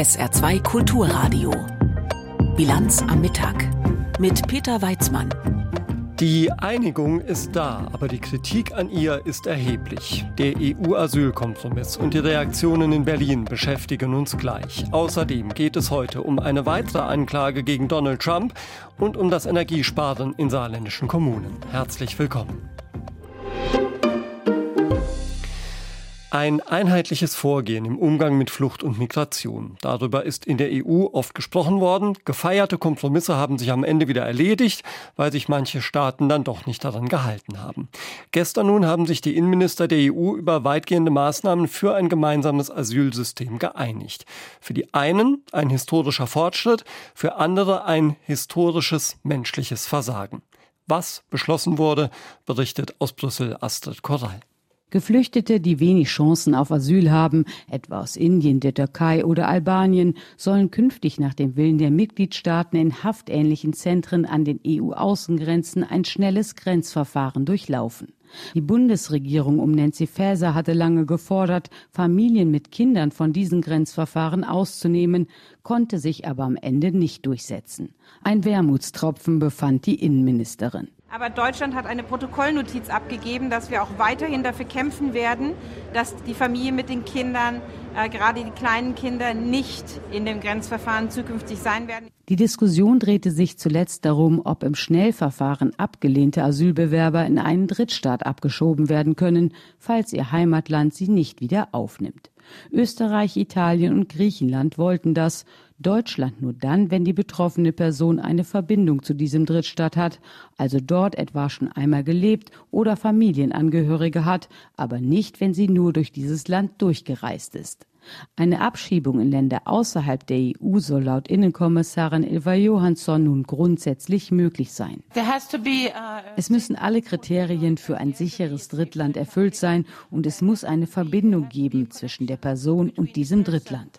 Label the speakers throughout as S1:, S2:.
S1: SR2 Kulturradio. Bilanz am Mittag mit Peter Weizmann.
S2: Die Einigung ist da, aber die Kritik an ihr ist erheblich. Der EU-Asylkompromiss und die Reaktionen in Berlin beschäftigen uns gleich. Außerdem geht es heute um eine weitere Anklage gegen Donald Trump und um das Energiesparen in saarländischen Kommunen. Herzlich willkommen. Ein einheitliches Vorgehen im Umgang mit Flucht und Migration. Darüber ist in der EU oft gesprochen worden. Gefeierte Kompromisse haben sich am Ende wieder erledigt, weil sich manche Staaten dann doch nicht daran gehalten haben. Gestern nun haben sich die Innenminister der EU über weitgehende Maßnahmen für ein gemeinsames Asylsystem geeinigt. Für die einen ein historischer Fortschritt, für andere ein historisches menschliches Versagen. Was beschlossen wurde, berichtet aus Brüssel Astrid Korall.
S3: Geflüchtete, die wenig Chancen auf Asyl haben, etwa aus Indien, der Türkei oder Albanien, sollen künftig nach dem Willen der Mitgliedstaaten in haftähnlichen Zentren an den EU-Außengrenzen ein schnelles Grenzverfahren durchlaufen. Die Bundesregierung um Nancy Faeser hatte lange gefordert, Familien mit Kindern von diesen Grenzverfahren auszunehmen, konnte sich aber am Ende nicht durchsetzen. Ein Wermutstropfen befand die Innenministerin.
S4: Aber Deutschland hat eine Protokollnotiz abgegeben, dass wir auch weiterhin dafür kämpfen werden, dass die Familie mit den Kindern, äh, gerade die kleinen Kinder, nicht in dem Grenzverfahren zukünftig sein werden.
S3: Die Diskussion drehte sich zuletzt darum, ob im Schnellverfahren abgelehnte Asylbewerber in einen Drittstaat abgeschoben werden können, falls ihr Heimatland sie nicht wieder aufnimmt. Österreich, Italien und Griechenland wollten das, Deutschland nur dann, wenn die betroffene Person eine Verbindung zu diesem Drittstaat hat, also dort etwa schon einmal gelebt oder Familienangehörige hat, aber nicht, wenn sie nur durch dieses Land durchgereist ist. Eine Abschiebung in Länder außerhalb der EU soll laut Innenkommissarin Ilva Johansson nun grundsätzlich möglich sein. Uh, es müssen alle Kriterien für ein sicheres Drittland erfüllt sein und es muss eine Verbindung geben zwischen der Person und diesem Drittland.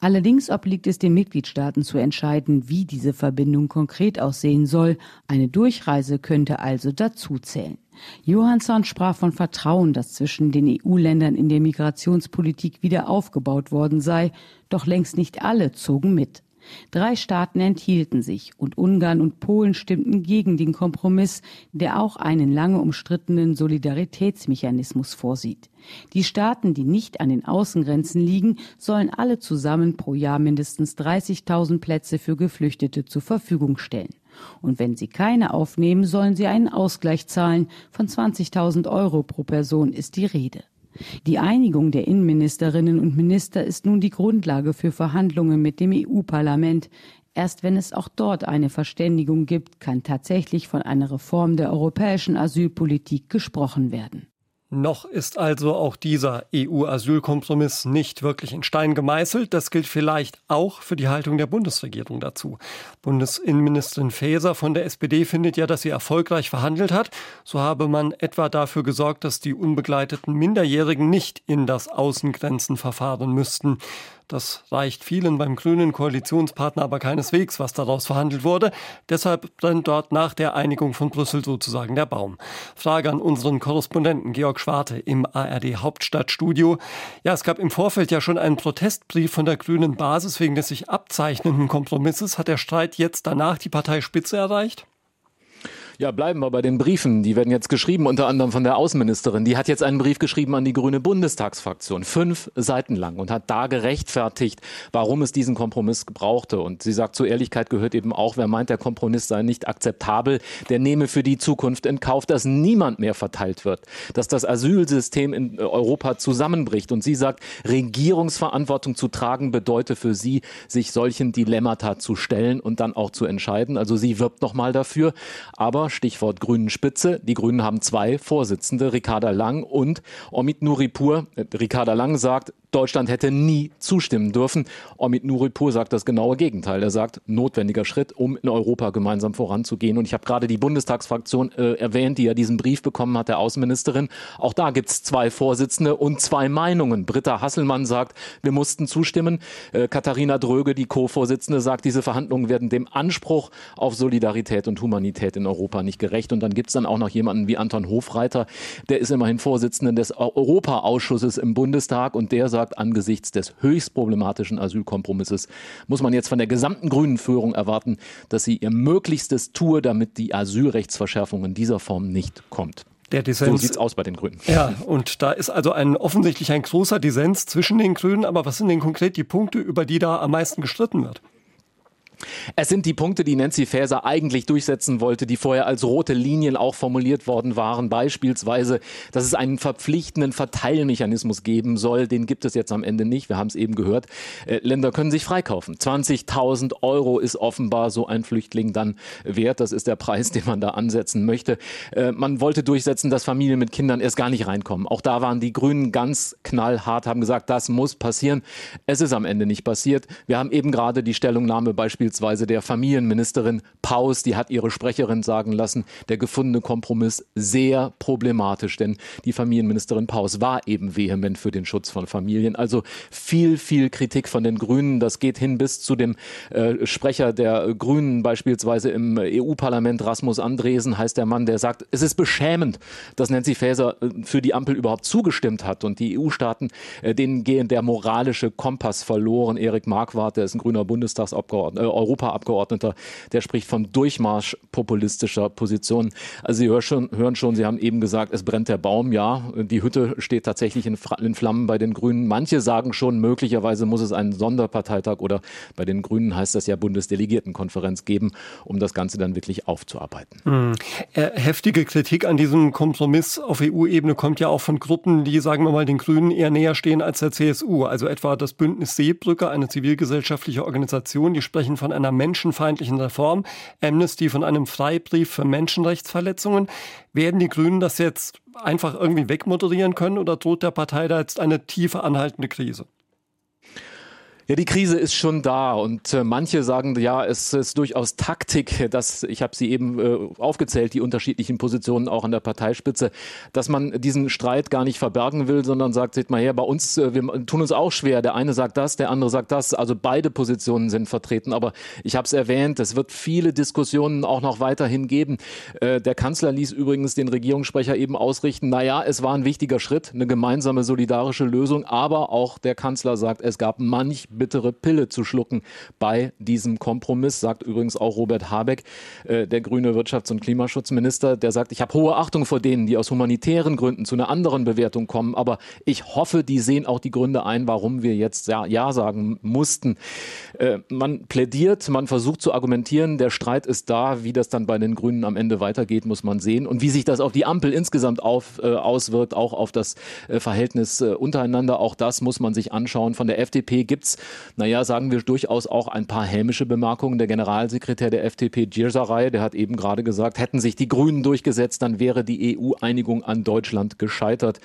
S3: Allerdings obliegt es den Mitgliedstaaten zu entscheiden, wie diese Verbindung konkret aussehen soll. Eine Durchreise könnte also dazu zählen. Johansson sprach von Vertrauen, das zwischen den EU-Ländern in der Migrationspolitik wieder aufgebaut worden sei, doch längst nicht alle zogen mit. Drei Staaten enthielten sich und Ungarn und Polen stimmten gegen den Kompromiss, der auch einen lange umstrittenen Solidaritätsmechanismus vorsieht. Die Staaten, die nicht an den Außengrenzen liegen, sollen alle zusammen pro Jahr mindestens 30.000 Plätze für Geflüchtete zur Verfügung stellen. Und wenn sie keine aufnehmen, sollen sie einen Ausgleich zahlen. Von 20.000 Euro pro Person ist die Rede. Die Einigung der Innenministerinnen und Minister ist nun die Grundlage für Verhandlungen mit dem EU-Parlament. Erst wenn es auch dort eine Verständigung gibt, kann tatsächlich von einer Reform der europäischen Asylpolitik gesprochen werden.
S2: Noch ist also auch dieser EU-Asylkompromiss nicht wirklich in Stein gemeißelt. Das gilt vielleicht auch für die Haltung der Bundesregierung dazu. Bundesinnenministerin Faeser von der SPD findet ja, dass sie erfolgreich verhandelt hat. So habe man etwa dafür gesorgt, dass die unbegleiteten Minderjährigen nicht in das Außengrenzenverfahren müssten. Das reicht vielen beim grünen Koalitionspartner aber keineswegs, was daraus verhandelt wurde. Deshalb brennt dort nach der Einigung von Brüssel sozusagen der Baum. Frage an unseren Korrespondenten Georg Schwarte im ARD Hauptstadtstudio. Ja, es gab im Vorfeld ja schon einen Protestbrief von der grünen Basis wegen des sich abzeichnenden Kompromisses. Hat der Streit jetzt danach die Parteispitze erreicht?
S5: Ja, bleiben wir bei den Briefen. Die werden jetzt geschrieben, unter anderem von der Außenministerin. Die hat jetzt einen Brief geschrieben an die grüne Bundestagsfraktion, fünf Seiten lang, und hat da gerechtfertigt, warum es diesen Kompromiss brauchte. Und sie sagt, zur Ehrlichkeit gehört eben auch, wer meint, der Kompromiss sei nicht akzeptabel, der nehme für die Zukunft in Kauf, dass niemand mehr verteilt wird, dass das Asylsystem in Europa zusammenbricht. Und sie sagt, Regierungsverantwortung zu tragen bedeutet für sie, sich solchen Dilemmata zu stellen und dann auch zu entscheiden. Also sie wirbt nochmal dafür. Aber Stichwort Grünen Spitze. Die Grünen haben zwei Vorsitzende, Ricarda Lang und Omid Nuripur. Ricarda Lang sagt, Deutschland hätte nie zustimmen dürfen. Omid Nuripur sagt das genaue Gegenteil. Er sagt, notwendiger Schritt, um in Europa gemeinsam voranzugehen. Und ich habe gerade die Bundestagsfraktion äh, erwähnt, die ja diesen Brief bekommen hat, der Außenministerin. Auch da gibt es zwei Vorsitzende und zwei Meinungen. Britta Hasselmann sagt, wir mussten zustimmen. Äh, Katharina Dröge, die Co-Vorsitzende, sagt, diese Verhandlungen werden dem Anspruch auf Solidarität und Humanität in Europa nicht gerecht. Und dann gibt es dann auch noch jemanden wie Anton Hofreiter, der ist immerhin Vorsitzender des Europaausschusses im Bundestag und der sagt, sagt, angesichts des höchst problematischen Asylkompromisses muss man jetzt von der gesamten grünen Führung erwarten, dass sie ihr Möglichstes tue, damit die Asylrechtsverschärfung in dieser Form nicht kommt.
S2: Der Dissens,
S5: so sieht's aus bei den Grünen.
S2: Ja, und da ist also ein offensichtlich ein großer Dissens zwischen den Grünen. Aber was sind denn konkret die Punkte, über die da am meisten gestritten wird?
S5: Es sind die Punkte, die Nancy Faeser eigentlich durchsetzen wollte, die vorher als rote Linien auch formuliert worden waren. Beispielsweise, dass es einen verpflichtenden Verteilmechanismus geben soll. Den gibt es jetzt am Ende nicht. Wir haben es eben gehört. Äh, Länder können sich freikaufen. 20.000 Euro ist offenbar so ein Flüchtling dann wert. Das ist der Preis, den man da ansetzen möchte. Äh, man wollte durchsetzen, dass Familien mit Kindern erst gar nicht reinkommen. Auch da waren die Grünen ganz knallhart, haben gesagt, das muss passieren. Es ist am Ende nicht passiert. Wir haben eben gerade die Stellungnahme beispielsweise beispielsweise der Familienministerin Paus, die hat ihre Sprecherin sagen lassen, der gefundene Kompromiss sehr problematisch, denn die Familienministerin Paus war eben vehement für den Schutz von Familien. Also viel, viel Kritik von den Grünen. Das geht hin bis zu dem äh, Sprecher der Grünen, beispielsweise im EU-Parlament, Rasmus Andresen heißt der Mann, der sagt, es ist beschämend, dass Nancy Faeser äh, für die Ampel überhaupt zugestimmt hat und die EU-Staaten, äh, denen gehen der moralische Kompass verloren. Erik Marquardt, der ist ein grüner Bundestagsabgeordneter, äh, Europaabgeordneter, der spricht vom Durchmarsch populistischer Positionen. Also Sie hören schon, hören schon, Sie haben eben gesagt, es brennt der Baum. Ja, die Hütte steht tatsächlich in, in Flammen bei den Grünen. Manche sagen schon, möglicherweise muss es einen Sonderparteitag oder bei den Grünen heißt das ja Bundesdelegiertenkonferenz geben, um das Ganze dann wirklich aufzuarbeiten.
S2: Mhm. Heftige Kritik an diesem Kompromiss auf EU-Ebene kommt ja auch von Gruppen, die, sagen wir mal, den Grünen eher näher stehen als der CSU. Also etwa das Bündnis Seebrücke, eine zivilgesellschaftliche Organisation, die sprechen von einer menschenfeindlichen Reform, Amnesty von einem Freibrief für Menschenrechtsverletzungen. Werden die Grünen das jetzt einfach irgendwie wegmoderieren können oder droht der Partei da jetzt eine tiefe anhaltende Krise?
S5: Ja, die Krise ist schon da und äh, manche sagen, ja, es ist durchaus Taktik, dass ich habe sie eben äh, aufgezählt, die unterschiedlichen Positionen auch an der Parteispitze, dass man diesen Streit gar nicht verbergen will, sondern sagt, seht mal her, bei uns, äh, wir tun uns auch schwer. Der eine sagt das, der andere sagt das. Also beide Positionen sind vertreten. Aber ich habe es erwähnt, es wird viele Diskussionen auch noch weiterhin geben. Äh, der Kanzler ließ übrigens den Regierungssprecher eben ausrichten, na ja, es war ein wichtiger Schritt, eine gemeinsame solidarische Lösung, aber auch der Kanzler sagt, es gab manch bittere Pille zu schlucken bei diesem Kompromiss, sagt übrigens auch Robert Habeck, äh, der grüne Wirtschafts- und Klimaschutzminister, der sagt, ich habe hohe Achtung vor denen, die aus humanitären Gründen zu einer anderen Bewertung kommen, aber ich hoffe, die sehen auch die Gründe ein, warum wir jetzt Ja, ja sagen mussten. Äh, man plädiert, man versucht zu argumentieren, der Streit ist da, wie das dann bei den Grünen am Ende weitergeht, muss man sehen und wie sich das auf die Ampel insgesamt auf, äh, auswirkt, auch auf das äh, Verhältnis äh, untereinander, auch das muss man sich anschauen. Von der FDP gibt's naja, sagen wir durchaus auch ein paar hämische Bemerkungen. Der Generalsekretär der FDP, Giersaray, der hat eben gerade gesagt, hätten sich die Grünen durchgesetzt, dann wäre die EU-Einigung an Deutschland gescheitert.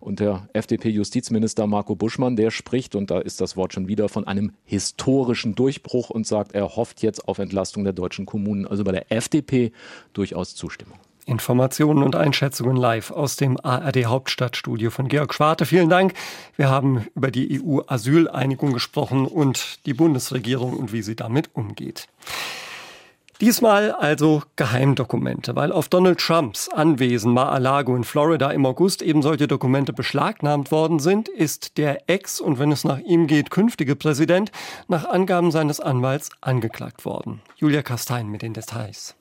S5: Und der FDP-Justizminister Marco Buschmann, der spricht, und da ist das Wort schon wieder, von einem historischen Durchbruch und sagt, er hofft jetzt auf Entlastung der deutschen Kommunen. Also bei der FDP durchaus Zustimmung.
S2: Informationen und Einschätzungen live aus dem ARD Hauptstadtstudio von Georg Schwarte. Vielen Dank. Wir haben über die EU-Asyleinigung gesprochen und die Bundesregierung und wie sie damit umgeht. Diesmal also Geheimdokumente, weil auf Donald Trumps Anwesen Mar-a-Lago in Florida im August eben solche Dokumente beschlagnahmt worden sind, ist der Ex- und wenn es nach ihm geht, künftige Präsident nach Angaben seines Anwalts angeklagt worden. Julia Kastein mit den Details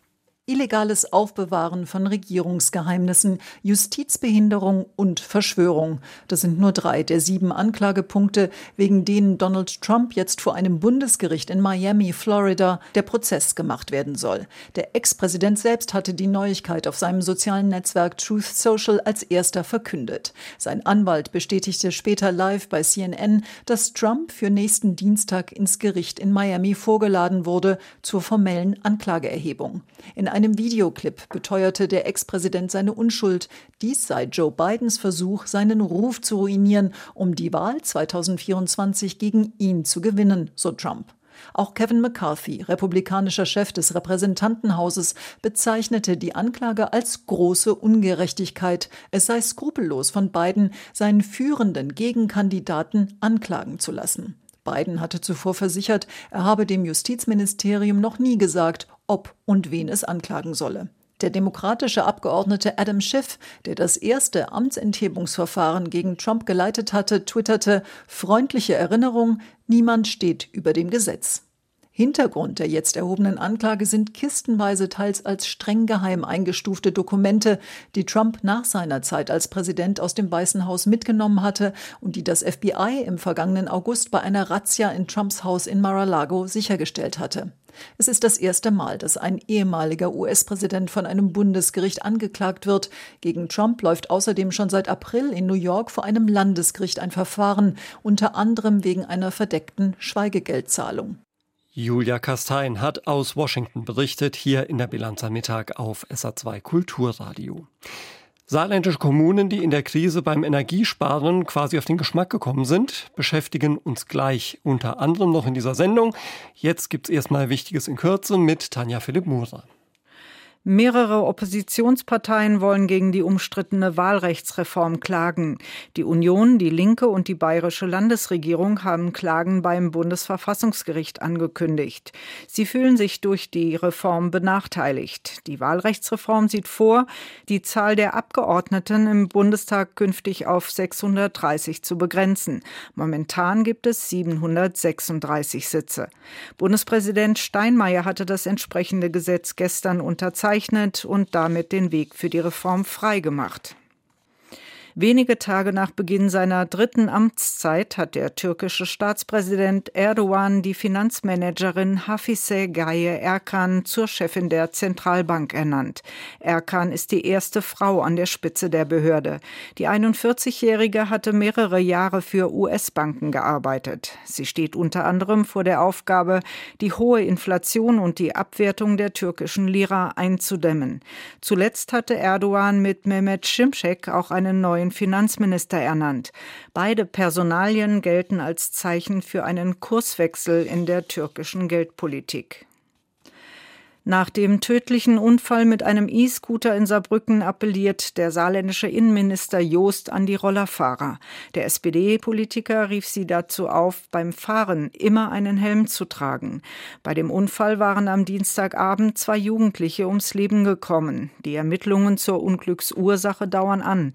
S6: illegales Aufbewahren von Regierungsgeheimnissen, Justizbehinderung und Verschwörung. Das sind nur drei der sieben Anklagepunkte, wegen denen Donald Trump jetzt vor einem Bundesgericht in Miami, Florida, der Prozess gemacht werden soll. Der Ex-Präsident selbst hatte die Neuigkeit auf seinem sozialen Netzwerk Truth Social als erster verkündet. Sein Anwalt bestätigte später live bei CNN, dass Trump für nächsten Dienstag ins Gericht in Miami vorgeladen wurde zur formellen Anklageerhebung. In einem Videoclip beteuerte der Ex-Präsident seine Unschuld. Dies sei Joe Bidens Versuch, seinen Ruf zu ruinieren, um die Wahl 2024 gegen ihn zu gewinnen, so Trump. Auch Kevin McCarthy, republikanischer Chef des Repräsentantenhauses, bezeichnete die Anklage als große Ungerechtigkeit. Es sei skrupellos von Biden, seinen führenden Gegenkandidaten anklagen zu lassen. Biden hatte zuvor versichert, er habe dem Justizministerium noch nie gesagt, ob und wen es anklagen solle. Der demokratische Abgeordnete Adam Schiff, der das erste Amtsenthebungsverfahren gegen Trump geleitet hatte, twitterte freundliche Erinnerung, niemand steht über dem Gesetz. Hintergrund der jetzt erhobenen Anklage sind kistenweise teils als streng geheim eingestufte Dokumente, die Trump nach seiner Zeit als Präsident aus dem Weißen Haus mitgenommen hatte und die das FBI im vergangenen August bei einer Razzia in Trumps Haus in Mar-a-Lago sichergestellt hatte. Es ist das erste Mal, dass ein ehemaliger US-Präsident von einem Bundesgericht angeklagt wird. Gegen Trump läuft außerdem schon seit April in New York vor einem Landesgericht ein Verfahren, unter anderem wegen einer verdeckten Schweigegeldzahlung.
S2: Julia Kastein hat aus Washington berichtet, hier in der Bilanz am Mittag auf SA2 Kulturradio. Saarländische Kommunen, die in der Krise beim Energiesparen quasi auf den Geschmack gekommen sind, beschäftigen uns gleich unter anderem noch in dieser Sendung. Jetzt gibt's erstmal Wichtiges in Kürze mit Tanja Philipp Murer.
S7: Mehrere Oppositionsparteien wollen gegen die umstrittene Wahlrechtsreform klagen. Die Union, die Linke und die bayerische Landesregierung haben Klagen beim Bundesverfassungsgericht angekündigt. Sie fühlen sich durch die Reform benachteiligt. Die Wahlrechtsreform sieht vor, die Zahl der Abgeordneten im Bundestag künftig auf 630 zu begrenzen. Momentan gibt es 736 Sitze. Bundespräsident Steinmeier hatte das entsprechende Gesetz gestern unterzeichnet unterzeichnet und damit den Weg für die Reform freigemacht. Wenige Tage nach Beginn seiner dritten Amtszeit hat der türkische Staatspräsident Erdogan die Finanzmanagerin Hafize Gaye Erkan zur Chefin der Zentralbank ernannt. Erkan ist die erste Frau an der Spitze der Behörde. Die 41-Jährige hatte mehrere Jahre für US-Banken gearbeitet. Sie steht unter anderem vor der Aufgabe, die hohe Inflation und die Abwertung der türkischen Lira einzudämmen. Zuletzt hatte Erdogan mit Mehmet Şimşek auch einen neuen neuen Finanzminister ernannt. Beide Personalien gelten als Zeichen für einen Kurswechsel in der türkischen Geldpolitik. Nach dem tödlichen Unfall mit einem E-Scooter in Saarbrücken appelliert der saarländische Innenminister Joost an die Rollerfahrer. Der SPD-Politiker rief sie dazu auf, beim Fahren immer einen Helm zu tragen. Bei dem Unfall waren am Dienstagabend zwei Jugendliche ums Leben gekommen. Die Ermittlungen zur Unglücksursache dauern an.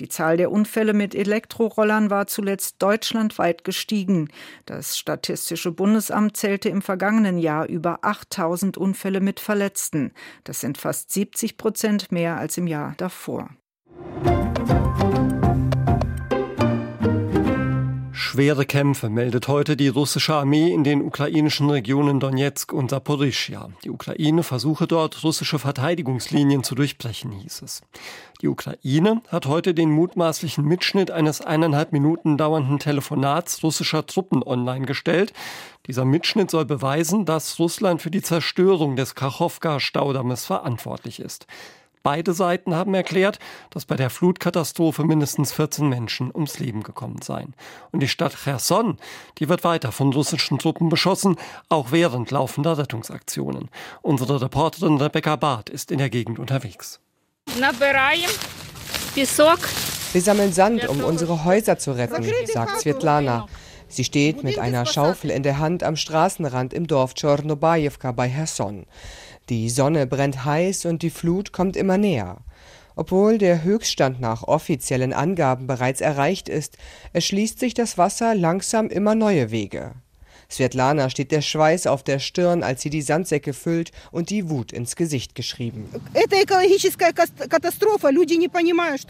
S7: Die Zahl der Unfälle mit Elektrorollern war zuletzt deutschlandweit gestiegen. Das Statistische Bundesamt zählte im vergangenen Jahr über 8000 Unfälle mit Verletzten. Das sind fast 70 Prozent mehr als im Jahr davor.
S2: Schwere Kämpfe meldet heute die russische Armee in den ukrainischen Regionen Donetsk und Saporischia. Die Ukraine versuche dort russische Verteidigungslinien zu durchbrechen, hieß es. Die Ukraine hat heute den mutmaßlichen Mitschnitt eines eineinhalb Minuten dauernden Telefonats russischer Truppen online gestellt. Dieser Mitschnitt soll beweisen, dass Russland für die Zerstörung des Kachowka-Staudammes verantwortlich ist. Beide Seiten haben erklärt, dass bei der Flutkatastrophe mindestens 14 Menschen ums Leben gekommen seien. Und die Stadt Cherson, die wird weiter von russischen Truppen beschossen, auch während laufender Rettungsaktionen. Unsere Reporterin Rebecca Barth ist in der Gegend unterwegs.
S8: Wir sammeln Sand, um unsere Häuser zu retten, sagt Svetlana. Sie steht mit einer Schaufel in der Hand am Straßenrand im Dorf Chornobajewka bei Herson. Die Sonne brennt heiß und die Flut kommt immer näher. Obwohl der Höchststand nach offiziellen Angaben bereits erreicht ist, erschließt sich das Wasser langsam immer neue Wege. Svetlana steht der Schweiß auf der Stirn, als sie die Sandsäcke füllt und die Wut ins Gesicht geschrieben.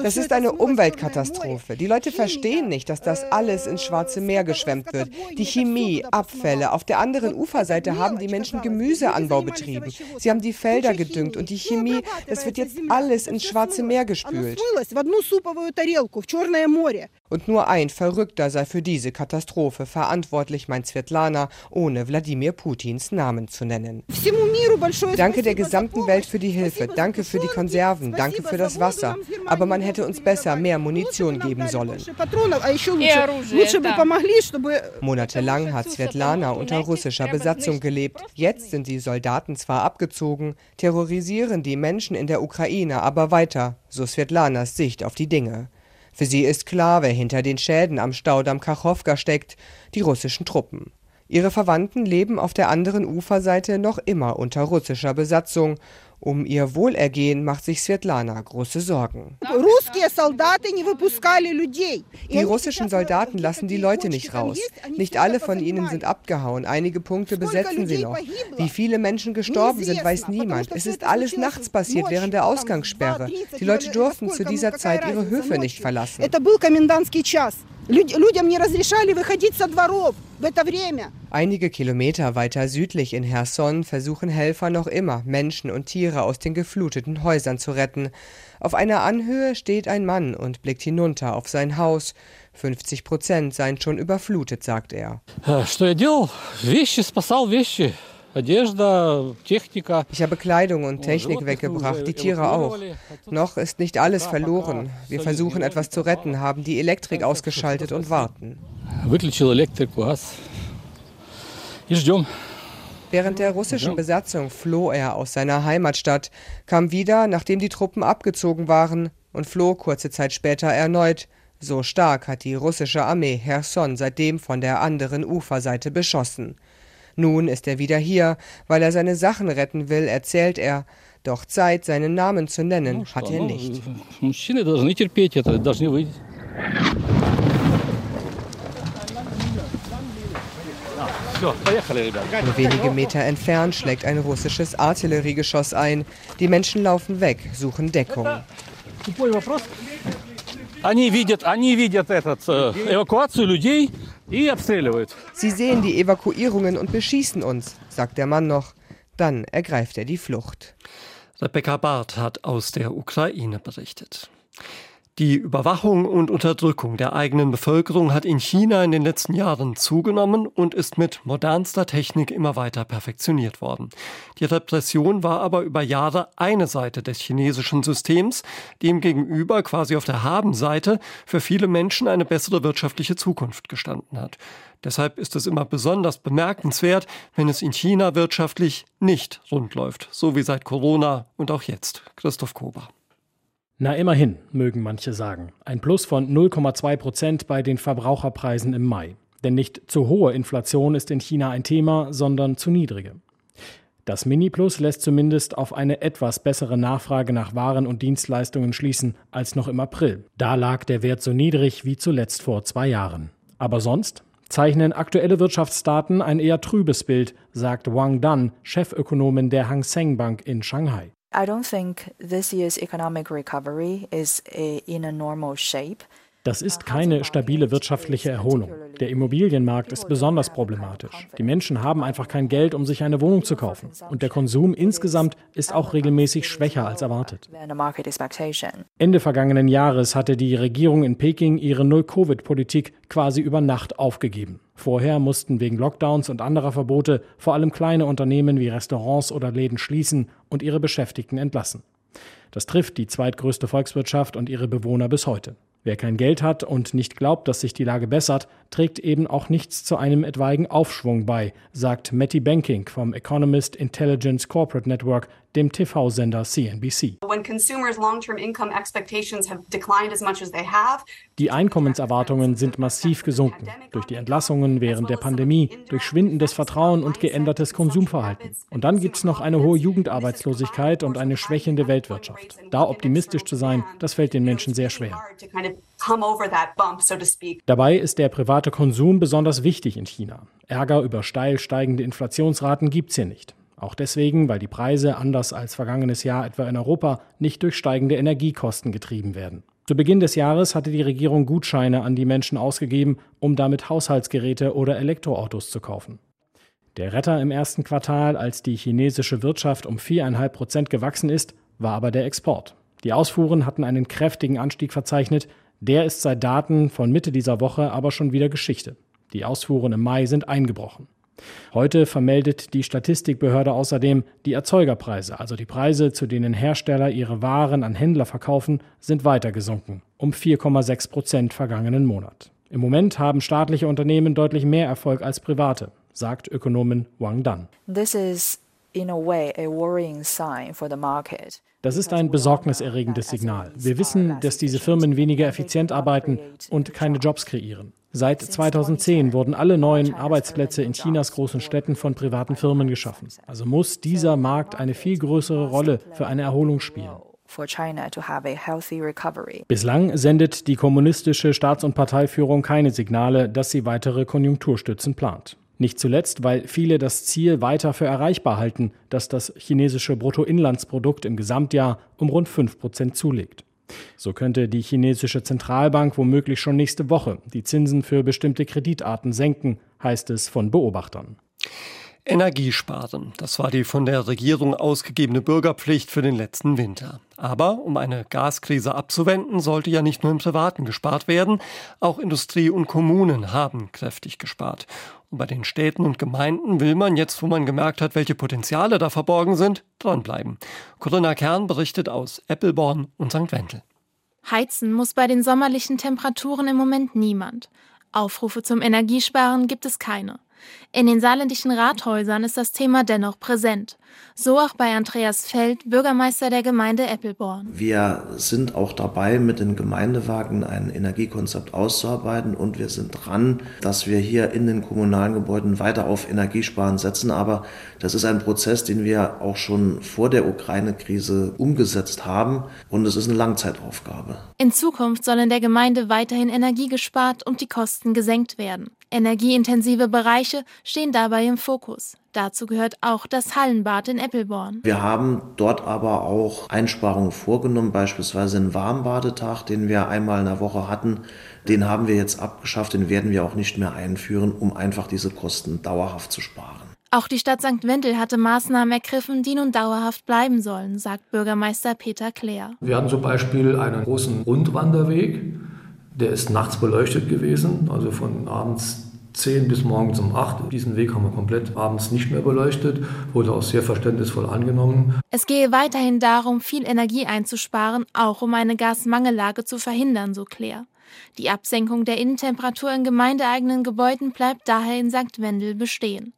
S8: Das ist eine Umweltkatastrophe. Die Leute verstehen nicht, dass das alles ins Schwarze Meer geschwemmt wird. Die Chemie, Abfälle. Auf der anderen Uferseite haben die Menschen Gemüseanbau betrieben. Sie haben die Felder gedüngt und die Chemie, das wird jetzt alles ins Schwarze Meer gespült. Und nur ein Verrückter sei für diese Katastrophe verantwortlich, meint Svetlana, ohne Wladimir Putins Namen zu nennen. Danke der gesamten Welt für die Hilfe, danke für die Konserven, danke für das Wasser. Aber man hätte uns besser mehr Munition geben sollen. Monatelang hat Svetlana unter russischer Besatzung gelebt. Jetzt sind die Soldaten zwar abgezogen, terrorisieren die Menschen in der Ukraine aber weiter, so Svetlanas Sicht auf die Dinge. Für sie ist klar, wer hinter den Schäden am Staudamm Kachowka steckt, die russischen Truppen. Ihre Verwandten leben auf der anderen Uferseite noch immer unter russischer Besatzung Um ihr Wohlergehen macht sich Svetlana große Sorgen. Die russischen Soldaten lassen die Leute nicht raus. Nicht alle von ihnen sind abgehauen. Einige Punkte besetzen sie noch. Wie viele Menschen gestorben sind, weiß niemand. Es ist alles nachts passiert, während der Ausgangssperre. Die Leute durften zu dieser Zeit ihre Höfe nicht verlassen. Einige Kilometer weiter südlich in Herson versuchen Helfer noch immer, Menschen und Tiere aus den gefluteten Häusern zu retten. Auf einer Anhöhe steht ein Mann und blickt hinunter auf sein Haus. 50 Prozent seien schon überflutet, sagt er. Ich habe Kleidung und Technik weggebracht, die Tiere auch. Noch ist nicht alles verloren. Wir versuchen etwas zu retten, haben die Elektrik ausgeschaltet und warten. Während der russischen Besatzung floh er aus seiner Heimatstadt, kam wieder, nachdem die Truppen abgezogen waren, und floh kurze Zeit später erneut. So stark hat die russische Armee Herson seitdem von der anderen Uferseite beschossen. Nun ist er wieder hier, weil er seine Sachen retten will, erzählt er. Doch Zeit, seinen Namen zu nennen, hat er nicht. Nur wenige Meter entfernt schlägt ein russisches Artilleriegeschoss ein. Die Menschen laufen weg, suchen Deckung.
S9: Они видят, они видят этот, эвакуацию людей
S8: Sie sehen die Evakuierungen und beschießen uns, sagt der Mann noch. Dann ergreift er die Flucht.
S2: Rebecca Barth hat aus der Ukraine berichtet. Die Überwachung und Unterdrückung der eigenen Bevölkerung hat in China in den letzten Jahren zugenommen und ist mit modernster Technik immer weiter perfektioniert worden. Die Repression war aber über Jahre eine Seite des chinesischen Systems, demgegenüber quasi auf der Habenseite für viele Menschen eine bessere wirtschaftliche Zukunft gestanden hat. Deshalb ist es immer besonders bemerkenswert, wenn es in China wirtschaftlich nicht rund läuft, so wie seit Corona und auch jetzt. Christoph Kober.
S10: Na immerhin, mögen manche sagen. Ein Plus von 0,2 Prozent bei den Verbraucherpreisen im Mai. Denn nicht zu hohe Inflation ist in China ein Thema, sondern zu niedrige. Das Mini-Plus lässt zumindest auf eine etwas bessere Nachfrage nach Waren und Dienstleistungen schließen als noch im April. Da lag der Wert so niedrig wie zuletzt vor zwei Jahren. Aber sonst zeichnen aktuelle Wirtschaftsdaten ein eher trübes Bild, sagt Wang Dan, Chefökonomin der Hang Seng Bank in Shanghai. I don't think this year's economic recovery is a, in a normal shape. Das ist keine stabile wirtschaftliche Erholung. Der Immobilienmarkt ist besonders problematisch. Die Menschen haben einfach kein Geld, um sich eine Wohnung zu kaufen. Und der Konsum insgesamt ist auch regelmäßig schwächer als erwartet. Ende vergangenen Jahres hatte die Regierung in Peking ihre Null-Covid-Politik quasi über Nacht aufgegeben. Vorher mussten wegen Lockdowns und anderer Verbote vor allem kleine Unternehmen wie Restaurants oder Läden schließen und ihre Beschäftigten entlassen. Das trifft die zweitgrößte Volkswirtschaft und ihre Bewohner bis heute. Wer kein Geld hat und nicht glaubt, dass sich die Lage bessert, trägt eben auch nichts zu einem etwaigen Aufschwung bei, sagt Matty Banking vom Economist Intelligence Corporate Network, dem TV-Sender CNBC. Die Einkommenserwartungen sind massiv gesunken durch die Entlassungen während der Pandemie, durch schwindendes Vertrauen und geändertes Konsumverhalten. Und dann gibt es noch eine hohe Jugendarbeitslosigkeit und eine schwächende Weltwirtschaft. Da optimistisch zu sein, das fällt den Menschen sehr schwer. Dabei ist der private Konsum besonders wichtig in China. Ärger über steil steigende Inflationsraten gibt es hier nicht. Auch deswegen, weil die Preise, anders als vergangenes Jahr etwa in Europa, nicht durch steigende Energiekosten getrieben werden. Zu Beginn des Jahres hatte die Regierung Gutscheine an die Menschen ausgegeben, um damit Haushaltsgeräte oder Elektroautos zu kaufen. Der Retter im ersten Quartal, als die chinesische Wirtschaft um 4,5 Prozent gewachsen ist, war aber der Export. Die Ausfuhren hatten einen kräftigen Anstieg verzeichnet, der ist seit Daten von Mitte dieser Woche aber schon wieder Geschichte. Die Ausfuhren im Mai sind eingebrochen. Heute vermeldet die Statistikbehörde außerdem, die Erzeugerpreise, also die Preise, zu denen Hersteller ihre Waren an Händler verkaufen, sind weiter gesunken, um 4,6 Prozent vergangenen Monat. Im Moment haben staatliche Unternehmen deutlich mehr Erfolg als private, sagt Ökonomin Wang Dan. This is in a way a worrying sign for the market. Das ist ein besorgniserregendes Signal. Wir wissen, dass diese Firmen weniger effizient arbeiten und keine Jobs kreieren. Seit 2010 wurden alle neuen Arbeitsplätze in Chinas großen Städten von privaten Firmen geschaffen. Also muss dieser Markt eine viel größere Rolle für eine Erholung spielen. Bislang sendet die kommunistische Staats- und Parteiführung keine Signale, dass sie weitere Konjunkturstützen plant. Nicht zuletzt, weil viele das Ziel weiter für erreichbar halten, dass das chinesische Bruttoinlandsprodukt im Gesamtjahr um rund 5 Prozent zulegt. So könnte die chinesische Zentralbank womöglich schon nächste Woche die Zinsen für bestimmte Kreditarten senken, heißt es von Beobachtern.
S2: Energiesparen, das war die von der Regierung ausgegebene Bürgerpflicht für den letzten Winter. Aber um eine Gaskrise abzuwenden, sollte ja nicht nur im Privaten gespart werden, auch Industrie und Kommunen haben kräftig gespart. Bei den Städten und Gemeinden will man jetzt, wo man gemerkt hat, welche Potenziale da verborgen sind, dranbleiben. Corinna Kern berichtet aus Eppelborn und St. Wendel.
S11: Heizen muss bei den sommerlichen Temperaturen im Moment niemand. Aufrufe zum Energiesparen gibt es keine. In den saarländischen Rathäusern ist das Thema dennoch präsent. So auch bei Andreas Feld, Bürgermeister der Gemeinde Eppelborn.
S12: Wir sind auch dabei, mit den Gemeindewagen ein Energiekonzept auszuarbeiten und wir sind dran, dass wir hier in den kommunalen Gebäuden weiter auf Energiesparen setzen. Aber das ist ein Prozess, den wir auch schon vor der Ukraine-Krise umgesetzt haben und es ist eine Langzeitaufgabe.
S11: In Zukunft soll in der Gemeinde weiterhin Energie gespart und die Kosten gesenkt werden. Energieintensive Bereiche stehen dabei im Fokus. Dazu gehört auch das Hallenbad in Eppelborn.
S12: Wir haben dort aber auch Einsparungen vorgenommen, beispielsweise den Warmbadetag, den wir einmal in der Woche hatten. Den haben wir jetzt abgeschafft, den werden wir auch nicht mehr einführen, um einfach diese Kosten dauerhaft zu sparen.
S11: Auch die Stadt St. Wendel hatte Maßnahmen ergriffen, die nun dauerhaft bleiben sollen, sagt Bürgermeister Peter Kleer.
S13: Wir hatten zum Beispiel einen großen Rundwanderweg, der ist nachts beleuchtet gewesen, also von abends 10 bis morgens um 8. Diesen Weg haben wir komplett abends nicht mehr beleuchtet, wurde auch sehr verständnisvoll angenommen.
S11: Es gehe weiterhin darum, viel Energie einzusparen, auch um eine Gasmangellage zu verhindern, so Claire. Die Absenkung der Innentemperatur in gemeindeeigenen Gebäuden bleibt daher in St. Wendel bestehen.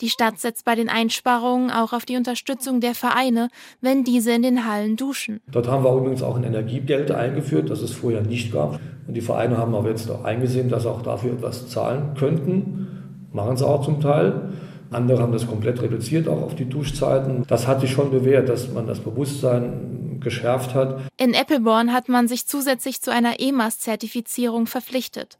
S11: Die Stadt setzt bei den Einsparungen auch auf die Unterstützung der Vereine, wenn diese in den Hallen duschen.
S13: Dort haben wir übrigens auch ein Energiegeld eingeführt, das es vorher nicht gab. Und die Vereine haben aber jetzt auch eingesehen, dass sie auch dafür etwas zahlen könnten. Machen sie auch zum Teil. Andere haben das komplett reduziert, auch auf die Duschzeiten. Das hat sich schon bewährt, dass man das Bewusstsein geschärft hat.
S11: In Eppelborn hat man sich zusätzlich zu einer EMAS-Zertifizierung verpflichtet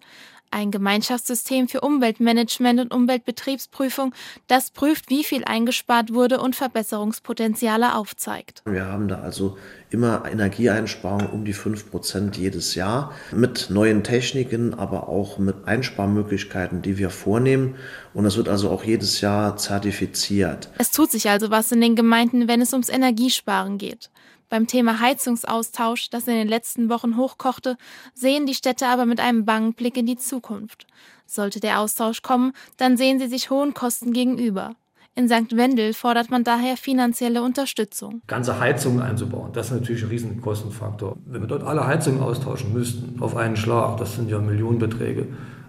S11: ein Gemeinschaftssystem für Umweltmanagement und Umweltbetriebsprüfung, das prüft, wie viel eingespart wurde und Verbesserungspotenziale aufzeigt.
S12: Wir haben da also immer Energieeinsparungen um die 5 Prozent jedes Jahr mit neuen Techniken, aber auch mit Einsparmöglichkeiten, die wir vornehmen. Und das wird also auch jedes Jahr zertifiziert.
S11: Es tut sich also was in den Gemeinden, wenn es ums Energiesparen geht. Beim Thema Heizungsaustausch, das in den letzten Wochen hochkochte, sehen die Städte aber mit einem bangen Blick in die Zukunft. Sollte der Austausch kommen, dann sehen sie sich hohen Kosten gegenüber. In St. Wendel fordert man daher finanzielle Unterstützung.
S13: Ganze Heizungen einzubauen, das ist natürlich ein Riesenkostenfaktor. Wenn wir dort alle Heizungen austauschen müssten, auf einen Schlag, das sind ja Millionenbeträge,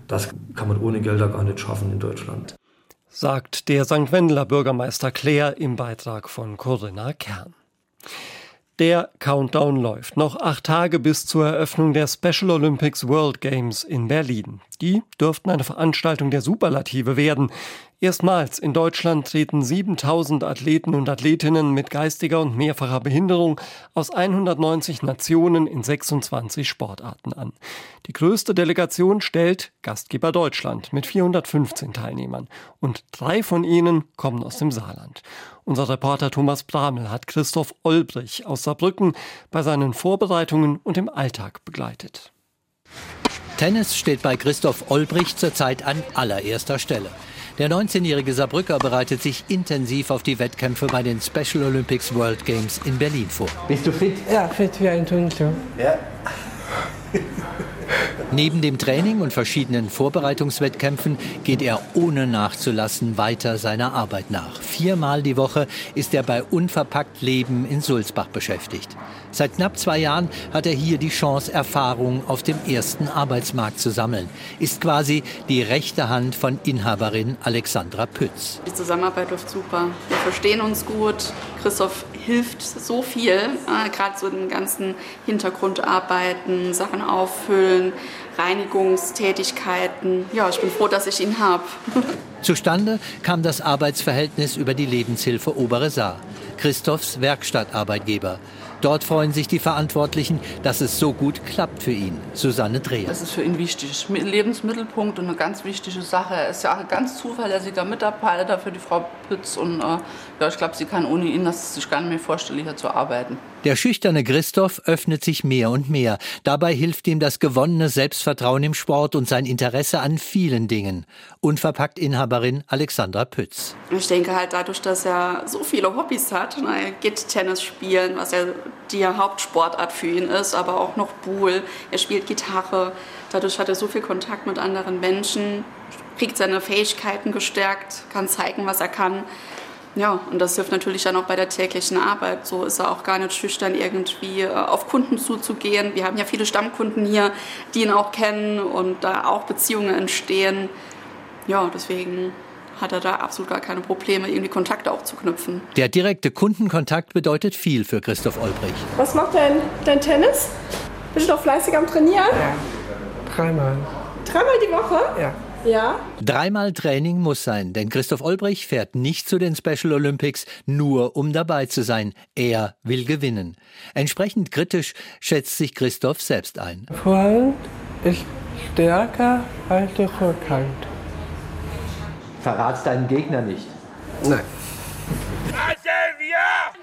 S13: das kann man ohne Gelder gar nicht schaffen in Deutschland.
S2: Sagt der St. Wendeler Bürgermeister Claire im Beitrag von Corinna Kern. Der Countdown läuft. Noch acht Tage bis zur Eröffnung der Special Olympics World Games in Berlin. Die dürften eine Veranstaltung der Superlative werden. Erstmals in Deutschland treten 7000 Athleten und Athletinnen mit geistiger und mehrfacher Behinderung aus 190 Nationen in 26 Sportarten an. Die größte Delegation stellt Gastgeber Deutschland mit 415 Teilnehmern und drei von ihnen kommen aus dem Saarland. Unser Reporter Thomas Bramel hat Christoph Olbrich aus Saarbrücken bei seinen Vorbereitungen und im Alltag begleitet.
S14: Tennis steht bei Christoph Olbrich zurzeit an allererster Stelle. Der 19-jährige Saarbrücker bereitet sich intensiv auf die Wettkämpfe bei den Special Olympics World Games in Berlin vor.
S15: Bist du fit? Ja, fit wie ein Tüngel. Ja.
S14: Neben dem Training und verschiedenen Vorbereitungswettkämpfen geht er ohne nachzulassen weiter seiner Arbeit nach. Viermal die Woche ist er bei Unverpackt Leben in Sulzbach beschäftigt. Seit knapp zwei Jahren hat er hier die Chance, Erfahrungen auf dem ersten Arbeitsmarkt zu sammeln. Ist quasi die rechte Hand von Inhaberin Alexandra Pütz.
S16: Die Zusammenarbeit läuft super. Wir verstehen uns gut. Christoph hilft so viel, äh, gerade so den ganzen Hintergrundarbeiten, Sachen auffüllen, Reinigungstätigkeiten. Ja, ich bin froh, dass ich ihn habe.
S14: Zustande kam das Arbeitsverhältnis über die Lebenshilfe Obere Saar, Christophs Werkstattarbeitgeber. Dort freuen sich die Verantwortlichen, dass es so gut klappt für ihn. Susanne Dreher.
S17: Das ist für ihn wichtig. Lebensmittelpunkt und eine ganz wichtige Sache. Er ist ja auch ein ganz zuverlässiger Mitarbeiter für die Frau Pütz. Und äh, ja, ich glaube, sie kann ohne ihn das sich gar nicht mehr vorstellen, hier zu arbeiten.
S14: Der schüchterne Christoph öffnet sich mehr und mehr. Dabei hilft ihm das gewonnene Selbstvertrauen im Sport und sein Interesse an vielen Dingen. Unverpackt Inhaberin Alexandra Pütz.
S16: Ich denke halt dadurch, dass er so viele Hobbys hat. Er geht Tennis spielen, was ja die Hauptsportart für ihn ist, aber auch noch Buhl. Er spielt Gitarre. Dadurch hat er so viel Kontakt mit anderen Menschen, kriegt seine Fähigkeiten gestärkt, kann zeigen, was er kann. Ja, und das hilft natürlich dann auch bei der täglichen Arbeit. So ist er auch gar nicht schüchtern, irgendwie äh, auf Kunden zuzugehen. Wir haben ja viele Stammkunden hier, die ihn auch kennen und da auch Beziehungen entstehen. Ja, deswegen hat er da absolut gar keine Probleme, irgendwie Kontakte auch zu knüpfen.
S14: Der direkte Kundenkontakt bedeutet viel für Christoph Olbrich.
S18: Was macht dein, dein Tennis? Bist du doch fleißig am Trainieren?
S15: Ja, dreimal.
S18: Dreimal die Woche?
S15: Ja.
S18: Ja.
S14: Dreimal Training muss sein, denn Christoph Olbrich fährt nicht zu den Special Olympics nur um dabei zu sein. Er will gewinnen. Entsprechend kritisch schätzt sich Christoph selbst ein.
S15: Vorhand ist stärker als die Rückhand.
S19: Verrat's deinen Gegner nicht.
S15: Nein.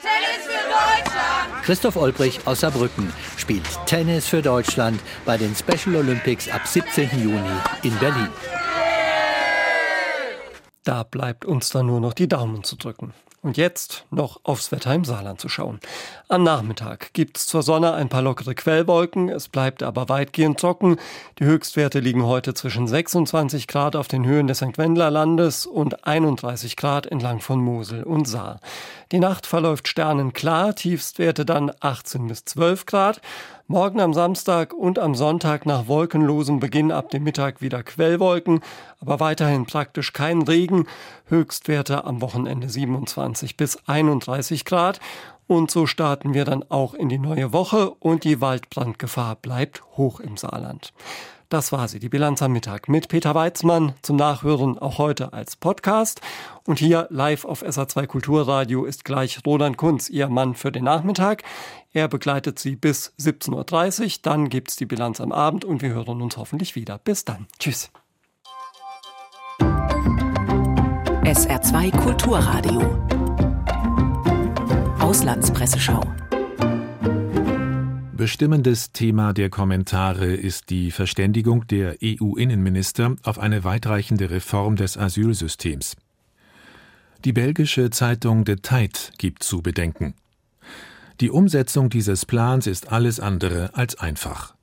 S20: Tennis für Deutschland!
S14: Christoph Olbrich aus Saarbrücken spielt Tennis für Deutschland bei den Special Olympics ab 17. Juni in Berlin.
S2: Da bleibt uns dann nur noch die Daumen zu drücken. Und jetzt noch aufs Wetter im Saarland zu schauen. Am Nachmittag gibt es zur Sonne ein paar lockere Quellwolken, es bleibt aber weitgehend trocken. Die Höchstwerte liegen heute zwischen 26 Grad auf den Höhen des St. Wendler Landes und 31 Grad entlang von Mosel und Saar. Die Nacht verläuft sternenklar, Tiefstwerte dann 18 bis 12 Grad. Morgen am Samstag und am Sonntag nach wolkenlosem Beginn ab dem Mittag wieder Quellwolken, aber weiterhin praktisch kein Regen. Höchstwerte am Wochenende 27 bis 31 Grad. Und so starten wir dann auch in die neue Woche und die Waldbrandgefahr bleibt hoch im Saarland. Das war sie, die Bilanz am Mittag mit Peter Weizmann zum Nachhören auch heute als Podcast. Und hier live auf SA2 Kulturradio ist gleich Roland Kunz, Ihr Mann für den Nachmittag. Er begleitet Sie bis 17.30 Uhr, dann gibt's die Bilanz am Abend und wir hören uns hoffentlich wieder. Bis dann. Tschüss.
S1: SR2 Kulturradio. Auslandspresseschau.
S21: Bestimmendes Thema der Kommentare ist die Verständigung der EU-Innenminister auf eine weitreichende Reform des Asylsystems. Die belgische Zeitung De Tijd gibt zu bedenken. Die Umsetzung dieses Plans ist alles andere als einfach.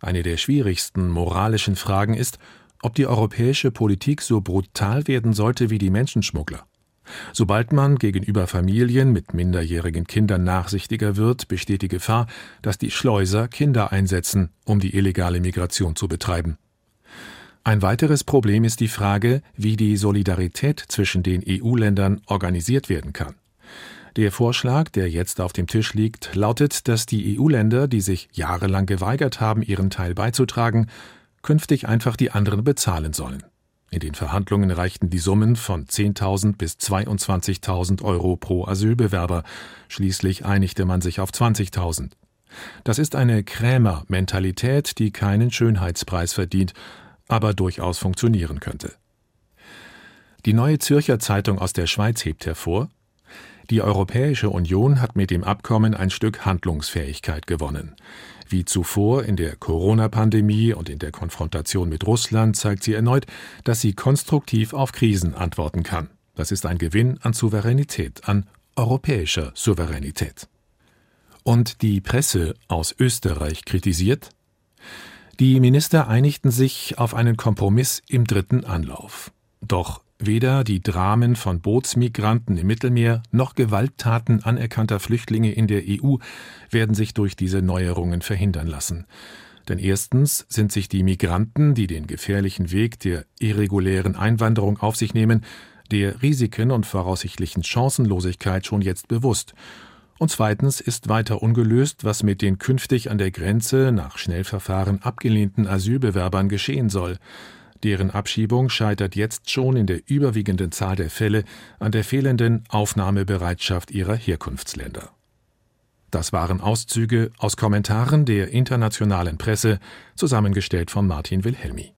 S21: Eine der schwierigsten moralischen Fragen ist, ob die europäische Politik so brutal werden sollte wie die Menschenschmuggler. Sobald man gegenüber Familien mit minderjährigen Kindern nachsichtiger wird, besteht die Gefahr, dass die Schleuser Kinder einsetzen, um die illegale Migration zu betreiben. Ein weiteres Problem ist die Frage, wie die Solidarität zwischen den EU-Ländern organisiert werden kann. Der Vorschlag, der jetzt auf dem Tisch liegt, lautet, dass die EU-Länder, die sich jahrelang geweigert haben, ihren Teil beizutragen, künftig einfach die anderen bezahlen sollen. In den Verhandlungen reichten die Summen von 10.000 bis 22.000 Euro pro Asylbewerber. Schließlich einigte man sich auf 20.000. Das ist eine Krämer-Mentalität, die keinen Schönheitspreis verdient, aber durchaus funktionieren könnte. Die neue Zürcher Zeitung aus der Schweiz hebt hervor, die Europäische Union hat mit dem Abkommen ein Stück Handlungsfähigkeit gewonnen. Wie zuvor in der Corona-Pandemie und in der Konfrontation mit Russland zeigt sie erneut, dass sie konstruktiv auf Krisen antworten kann. Das ist ein Gewinn an Souveränität, an europäischer Souveränität. Und die Presse aus Österreich kritisiert? Die Minister einigten sich auf einen Kompromiss im dritten Anlauf. Doch Weder die Dramen von Bootsmigranten im Mittelmeer noch Gewalttaten anerkannter Flüchtlinge in der EU werden sich durch diese Neuerungen verhindern lassen. Denn erstens sind sich die Migranten, die den gefährlichen Weg der irregulären Einwanderung auf sich nehmen, der Risiken und voraussichtlichen Chancenlosigkeit schon jetzt bewusst. Und zweitens ist weiter ungelöst, was mit den künftig an der Grenze nach Schnellverfahren abgelehnten Asylbewerbern geschehen soll. Deren Abschiebung scheitert jetzt schon in der überwiegenden Zahl der Fälle an der fehlenden Aufnahmebereitschaft ihrer Herkunftsländer. Das waren Auszüge aus Kommentaren der internationalen Presse, zusammengestellt von Martin Wilhelmi.